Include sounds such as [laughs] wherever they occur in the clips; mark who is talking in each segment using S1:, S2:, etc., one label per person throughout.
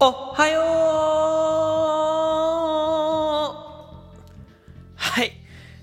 S1: おはようはい。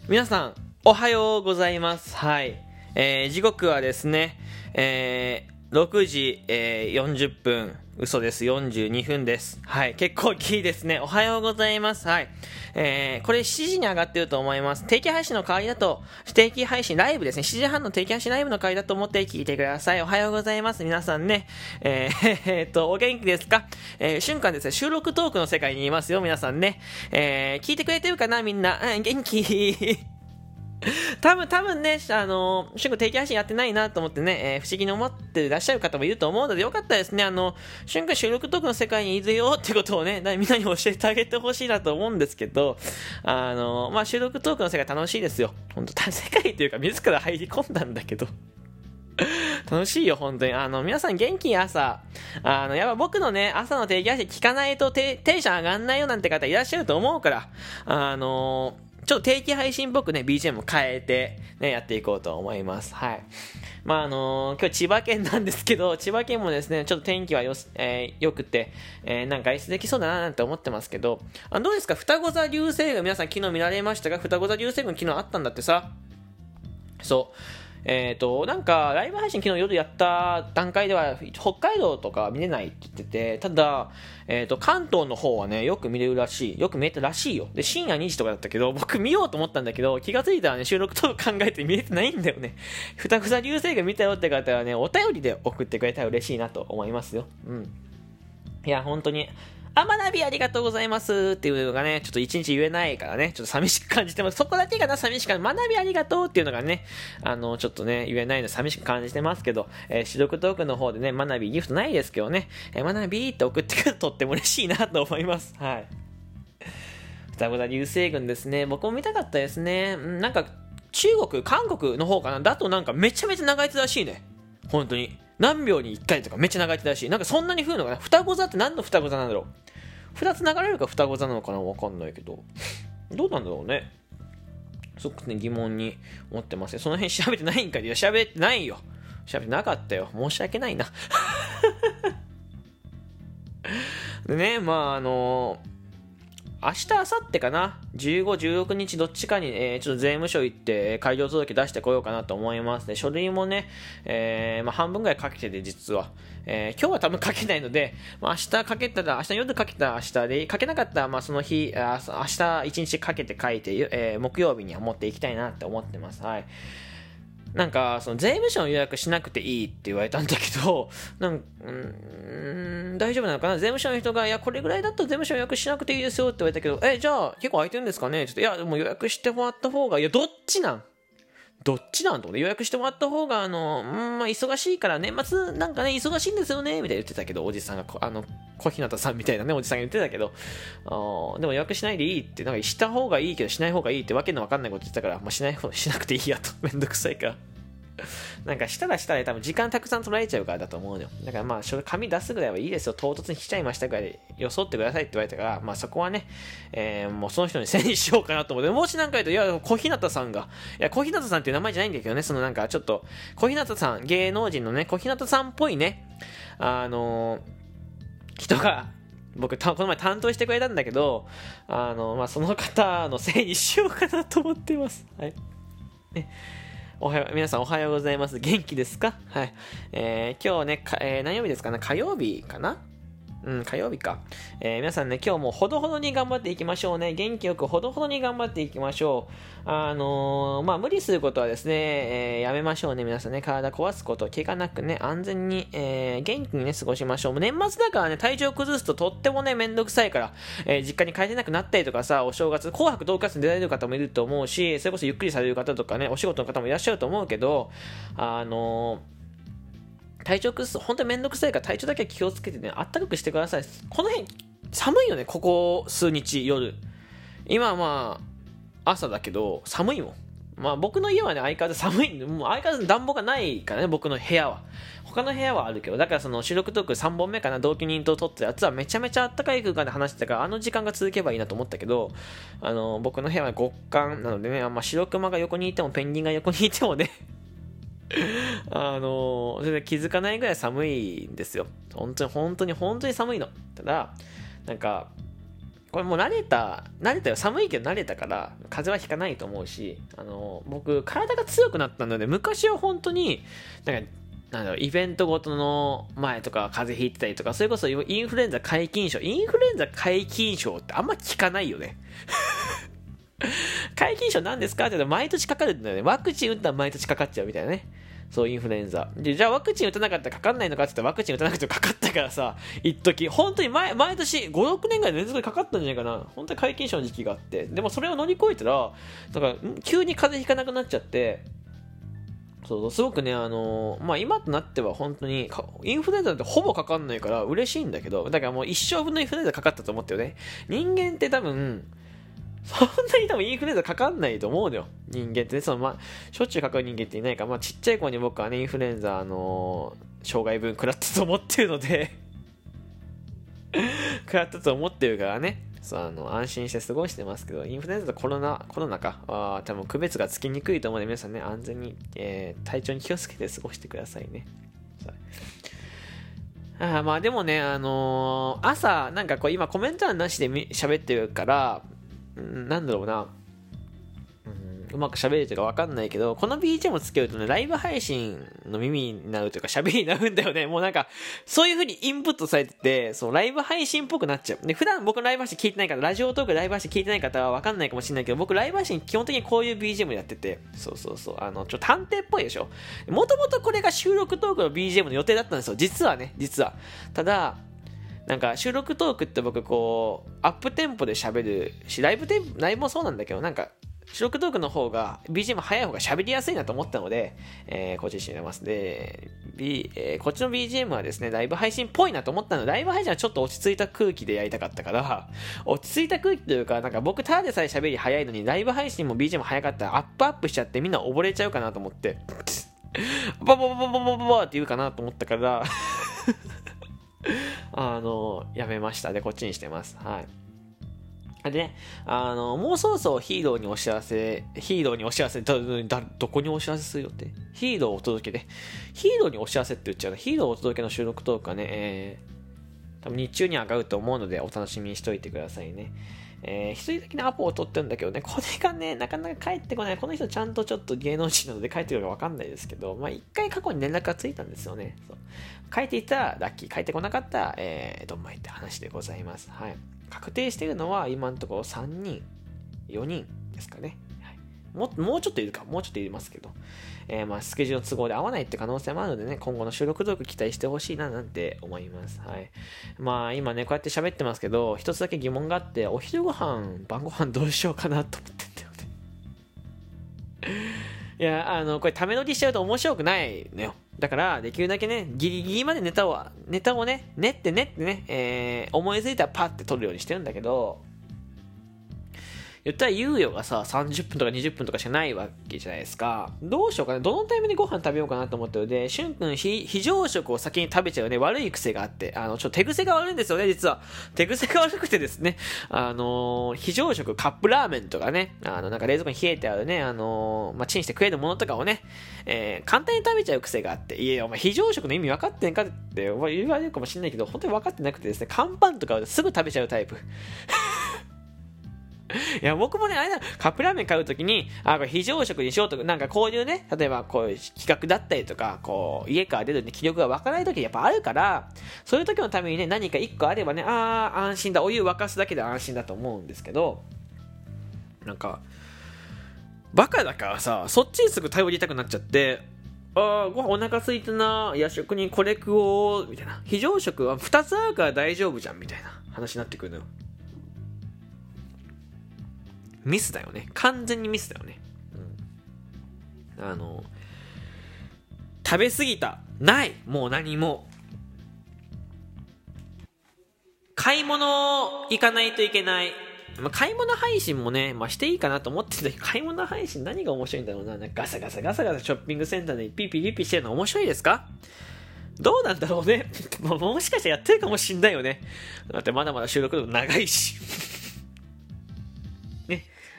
S1: 皆さん、おはようございます。はい。えー、時刻はですね、えー、6時、えー、40分、嘘です。42分です。はい。結構大きいですね。おはようございます。はい。えー、これ7時に上がってると思います。定期配信の代わりだと、定期配信ライブですね。7時半の定期配信ライブの代わりだと思って聞いてください。おはようございます。皆さんね。えー、[laughs] えーっと、お元気ですか？えー、瞬間ですね、収録トークの世界にいますよ、皆さんね。えー、聞いてくれてるかな？みんな。うん、元気。[laughs] 多分、多分ね、あの、シュン君定期配信やってないなと思ってね、えー不思議に思ってらっしゃる方もいると思うので、よかったですね。あの、シュン君収録トークの世界にいるよってことをね、みんなに教えてあげてほしいなと思うんですけど、あの、まあ、収録トークの世界楽しいですよ。本当世界というか、自ら入り込んだんだけど。楽しいよ、本当に。あの、皆さん元気に朝、あの、やっぱ僕のね、朝の定期配信聞かないとテテンション上がんないよなんて方いらっしゃると思うから、あのちょっと定期配信っぽくね、BGM 変えて、ね、やっていこうと思います。はい。まあ、あの今日千葉県なんですけど、千葉県もですね、ちょっと天気はよ、えー、良くて、えー、なんか外出できそうだななんて思ってますけど、あどうですか？双子座流星群皆さん昨日見られましたが双子座流星群昨日あったんだってさ。そう。えっ、と、なんか、ライブ配信昨日夜やった段階では、北海道とか見れないって言ってて、ただ、えっ、と、関東の方はね、よく見れるらしい。よく見えたらしいよ。で、深夜2時とかだったけど、僕見ようと思ったんだけど、気がついたらね、収録と考えて見れてないんだよね。[laughs] ふたふた流星群見たよって方はね、お便りで送ってくれたら嬉しいなと思いますよ。うん。いや、本当に、あ、学びありがとうございますっていうのがね、ちょっと一日言えないからね、ちょっと寂しく感じてます。そこだけがな、寂しく学びありがとうっていうのがね、あの、ちょっとね、言えないの寂しく感じてますけど、えー、主読トークの方でね、学びギフトないですけどね、えー、学びって送ってくると [laughs] とっても嬉しいなと思います。はい。双子座流星群ですね。僕も見たかったですね。なんか、中国、韓国の方かな？だとなんかめちゃめちゃ長い手らしいね。本当に。何秒に1回とかめっちゃ長い手らし。なんかそんなに増えるのかな？双子座って何の双子座なんだろう？2つ流れるか双子座なのかな？わかんないけど。どうなんだろうね。すごくね、疑問に思ってますね。その辺調べてないんかいや、調べてないよ。調べてなかったよ。申し訳ないな。[laughs] でね、まあ、あのー明日、明後日かな、15、16日どっちかに、えー、ちょっと税務署行って、開業届出してこようかなと思いますね。書類もね、えー、まあ、半分ぐらいかけてて、実は。えー、今日は多分かけないので、まあ、明日かけたら、明日夜かけたら明日で、かけなかったら、まあ、その日、あ明日一日かけて書いて、え、木曜日には持っていきたいなって思ってます。はい。なんか、その税務署の予約しなくていいって言われたんだけど、[laughs] なんうん、大丈夫なのかな？税務署の人が、いや、これぐらいだと税務署予約しなくていいですよって言われたけど、え、じゃあ、結構空いてるんですかね？ちょっと、いや、でも予約してもらった方が、いや、どっちなん？どっちなんと予約してもらった方が、あの、うん、まあ、忙しいから、年末なんかね、忙しいんですよね、みたいな言ってたけど、おじさんが、あの、小日向さんみたいなね、おじさんが言ってたけど、あでも予約しないでいいって、なんかした方がいいけど、しない方がいいってわけのわかんないこと言ってたから、まあ、しない方、[laughs] しなくていいやと、めんどくさいから。[laughs] なんかしたらしたら多分時間たくさん取られちゃうからだと思うのよ。だからまあ、それ紙出すぐらいはいいですよ。唐突に来ちゃいましたぐらいで装ってくださいって言われたから、まあそこはね、えー、もうその人にせにしようかなと思って、もしなんか言うと、いや、小日向さんが、いや、小日向さんっていう名前じゃないんだけどね、そのなんかちょっと、小日向さん、芸能人のね、小日向さんっぽいね、あのー、人が、僕この前担当してくれたんだけど、あの、まあ、その方のせいにしようかなと思ってます。はい。ねおはよう、皆さんおはようございます。元気ですか？はい。えー、今日ね、えー、何曜日ですかね？火曜日かな？うん、火曜日か。えー、皆さんね、今日もほどほどに頑張っていきましょうね。元気よくほどほどに頑張っていきましょう。あのー、まあ、無理することはですね、えー、やめましょうね。皆さんね、体壊すこと、怪我なくね、安全に、え、元気にね、過ごしましょう。もう年末だからね、体調崩すととってもね、めんどくさいから、え、実家に帰れなくなったりとかさ、お正月、紅白同活に出られる方もいると思うし、それこそゆっくりされる方とかね、お仕事の方もいらっしゃると思うけど、あのー、体調崩す本当にめんどくさいから体調だけは気をつけてね、あったかくしてください。この辺、寒いよね、ここ数日、夜。今はまあ、朝だけど、寒いもん。まあ僕の家はね、相変わらず寒いんで、もう相変わらず暖房がないからね、僕の部屋は。他の部屋はあるけど、だからその収録トーク3本目かな、同居人と撮ったやつはめちゃめちゃあったかい空間で話してたから、あの時間が続けばいいなと思ったけど、あの、僕の部屋は極寒なのでね、あんま白熊が横にいてもペンギンが横にいてもね、[laughs] あの全然気づかないぐらい寒いんですよ。本当に本当に本当に寒いの。ただなんかこれもう慣れた慣れたよ。寒いけど慣れたから風邪はひかないと思うしあの僕体が強くなったので昔は本当になんかなんだろうイベントごとの前とか風邪ひいてたりとかそれこそインフルエンザ解禁症。インフルエンザ解禁症ってあんま聞かないよね。[laughs] 解禁症何ですか？って言ったら毎年かかるんだよね。ワクチン打ったら毎年かかっちゃうみたいなね。そう、インフルエンザ。で、じゃあワクチン打たなかったらかかんないのかって言ったらワクチン打たなくてもかかったからさ、一時本当に毎毎年5、6年ぐらい連続でかかったんじゃないかな。本当に解禁症の時期があって。でもそれを乗り越えたら、なん？か、急に風邪ひかなくなっちゃって、そうそう、すごくね、あのー、まあ、今となっては本当に、インフルエンザってほぼかかんないから嬉しいんだけど、だからもう一生分のインフルエンザかかったと思ってよね。人間って多分、そんなに多分インフルエンザかかんないと思うのよ。人間ってね、そのまあ、しょっちゅうかかる人間っていないから、まあ、ちっちゃい子に僕はね、インフルエンザ、あのー、障害分食らったと思ってるので。[laughs] 食らったと思ってるからね、そう、あの、安心して過ごしてますけど、インフルエンザとコロナ、コロナか、あ多分区別がつきにくいと思うので、皆さんね、安全に、えー、体調に気をつけて過ごしてくださいね。あまあでもね、あのー、朝、なんかこう今コメント欄なしで喋ってるから、なんだろうな、うまく喋れてるかわかんないけど、この BGM つけるとね、ライブ配信の耳になるというか喋りになるんだよね。もうなんか、そういう風にインプットされてて、そう、ライブ配信っぽくなっちゃう。で、普段僕ライブ配信聞いてないから、ラジオトークライブ配信聞いてない方はわかんないかもしれないけど、僕ライブ配信基本的にこういう BGM やってて、そうそうそう、あの、ちょ探偵っぽいでしょ。もともとこれが収録トークの BGM の予定だったんですよ。実はね、実は。ただ、なんか収録トークって僕こう、アップテンポで喋るし、ライブテンポ、ライブもそうなんだけど、なんか、収録トークの方が、BGM 早い方が喋りやすいなと思ったので、えー、こっちにしてます。で、B えー、こっちの BGM はですね、ライブ配信っぽいなと思ったので、ライブ配信はちょっと落ち着いた空気でやりたかったから、[laughs] 落ち着いた空気というか、なんか僕ただでさえ喋り早いのに、ライブ配信も BGM 早かったらアップアップしちゃってみんな溺れちゃうかなと思って、ボボボボボボボボって言うかなと思ったから [laughs] あの、やめました。で、こっちにしてます。はい。でね、あの、もうそろそろヒーローにお知らせ、ヒーローにお知らせ、ど、ど、どこにお知らせするよって。ヒーローお届けで。ヒーローにお知らせって言っちゃうの。ヒーローお届けの収録トークはね、えー、多分日中に上がると思うので、お楽しみにしといてくださいね。えー、一人だけのアポを取ってるんだけどね、これがね、なかなか帰ってこない。この人ちゃんとちょっと芸能人なので帰ってくるかわかんないですけど、まあ一回過去に連絡がついたんですよね。そう帰っていたらラッキー、帰ってこなかったら、えー、どんまいって話でございます。はい。確定してるのは今のところ3人、4人ですかね。ももうちょっといるか、もうちょっといりますけど、えー、まあスケジュールの都合で合わないって可能性もあるのでね、今後の収録トーク期待してほしいななんて思います。はい。まあ今ね、こうやって喋ってますけど、一つだけ疑問があって、お昼ご飯、晩ご飯どうしようかなと思ってんだよね。[laughs] いや、あの、これため乗りしちゃうと面白くないのよ。だから、できるだけね、ギリギリまでネタを、ネタをね、練って練ってね、えー、思いついたらパッて撮るようにしてるんだけど、言ったら猶予がさ、30分とか20分とかしかないわけじゃないですか。どうしようかな。どのタイミングでご飯食べようかなと思ってるで、しゅんくん非常食を先に食べちゃうね、悪い癖があって、あの、ちょっと手癖が悪いんですよね、実は。手癖が悪くてですね、あのー、非常食、カップラーメンとかね、あの、なんか冷蔵庫に冷えてあるね、あのー、まあ、チンして食えるものとかをね、えー、簡単に食べちゃう癖があって、いや、お前非常食の意味分かってんかって言われるかもしれないけど、本当に分かってなくてですね、乾パンとかすぐ食べちゃうタイプ。いや、僕もね、あれだ、カップラーメン買うときに、あ、これ非常食にしようとか、なんかこういうね、例えばこういう企画だったりとか、こう、家から出るね、気力が湧かないときやっぱあるから、そういう時のためにね、何か一個あればね、ああ、安心だ、お湯沸かすだけで安心だと思うんですけど、なんか、バカだからさ、そっちにすぐ頼りたくなっちゃって、ああ、ご飯お腹すいたな、夜食にこれ食おう、みたいな。非常食は2つあるから大丈夫じゃん、みたいな話になってくるのよ。ミスだよね。完全にミスだよね。うん。あの、食べ過ぎた。ないもう何も。買い物行かないといけない。ま、買い物配信もね、まあ、していいかなと思ってたけど、買い物配信何が面白いんだろうな。なガサガサガサガサショッピングセンターでピーピーピーピーしてるの面白いですか？どうなんだろうね。[laughs] もしかしたらやってるかもしんないよね。だってまだまだ収録長いし。[laughs]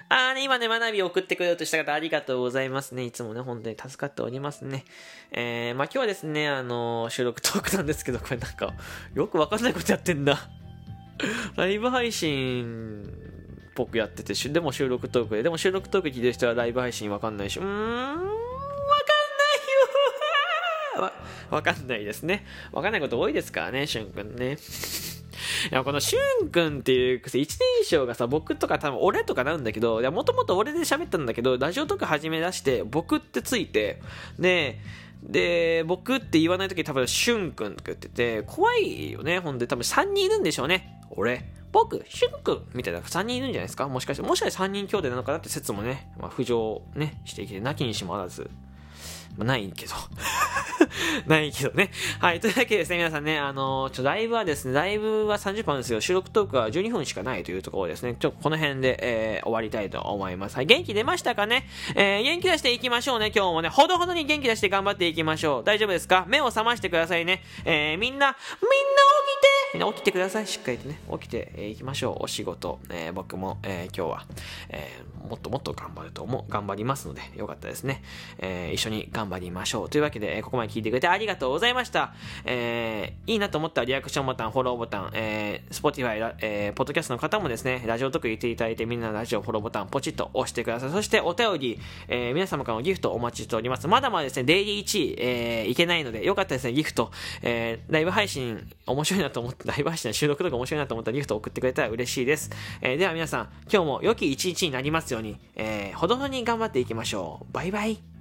S1: [laughs] あーね、今ね、学びを送ってくれようとした方ありがとうございますね。いつもね、本当に助かっておりますね。えー、まあ今日はですね、あのー、収録トークなんですけど、これなんか、よくわかんないことやってんだ。[laughs] ライブ配信っぽくやってて、でも収録トークで、でも収録トーク聞いてる人はライブ配信わかんないし、うーん、わ、[laughs] わかんないですね。わかんないこと多いですからね、しゅんくんね。いや、このしゅんくんっていうくせ一年以上がさ、僕とか多分俺とかなんだけど、いや、もともと俺で喋ったんだけど、ラジオとか始め出して、僕ってついて、で、で、僕って言わないとき多分、しゅんくんとか言ってて、怖いよね。ほんで、多分3人いるんでしょうね。俺、僕、しゅんくんみたいな3人いるんじゃないですか？もしかして、もしかして3人兄弟なのかなって説もね、まあ、浮上ね、してきて、なきにしもあらず。まあ、ないけど [laughs] ないけどね。はい。というわけでですね、皆さんね、あのー、ちょ、ライブはですね、ライブは30分ですよ。収録トークは12分しかないというところですね。ちょ、この辺で、えー、終わりたいと思います。はい。元気出ましたかね？えー、元気出していきましょうね。今日もね、ほどほどに元気出して頑張っていきましょう。大丈夫ですか？目を覚ましてくださいね。えー、みんな、みんな起きてみんな起きてください。しっかりとね、起きてい、えー、きましょう。お仕事。えー、僕も、えー、今日は、え、もっともっと頑張ると思う、頑張りますので、よかったですね。え、一緒に頑張りましょう。というわけで、ここまで聞いてくれてありがとうございました。えー、いいなと思ったらリアクションボタン、フォローボタン、えー、Spotify、えー、ポッドキャストの方もですね、ラジオ特言っていただいて、みんなのラジオフォローボタン、ポチッと押してください。そして、お便り、えー、皆様からのギフトお待ちしております。まだまだですね、デイリー1位、えー、いけないので、よかったですね、ギフト、えー、ライブ配信、面白いなと思って、[laughs] ライブ配信の収録とか面白いなと思ったらギフト送ってくれたら嬉しいです。えー、では皆さん、今日も良き一日になりますように、えー、ほどほどに頑張っていきましょう。バイバイ。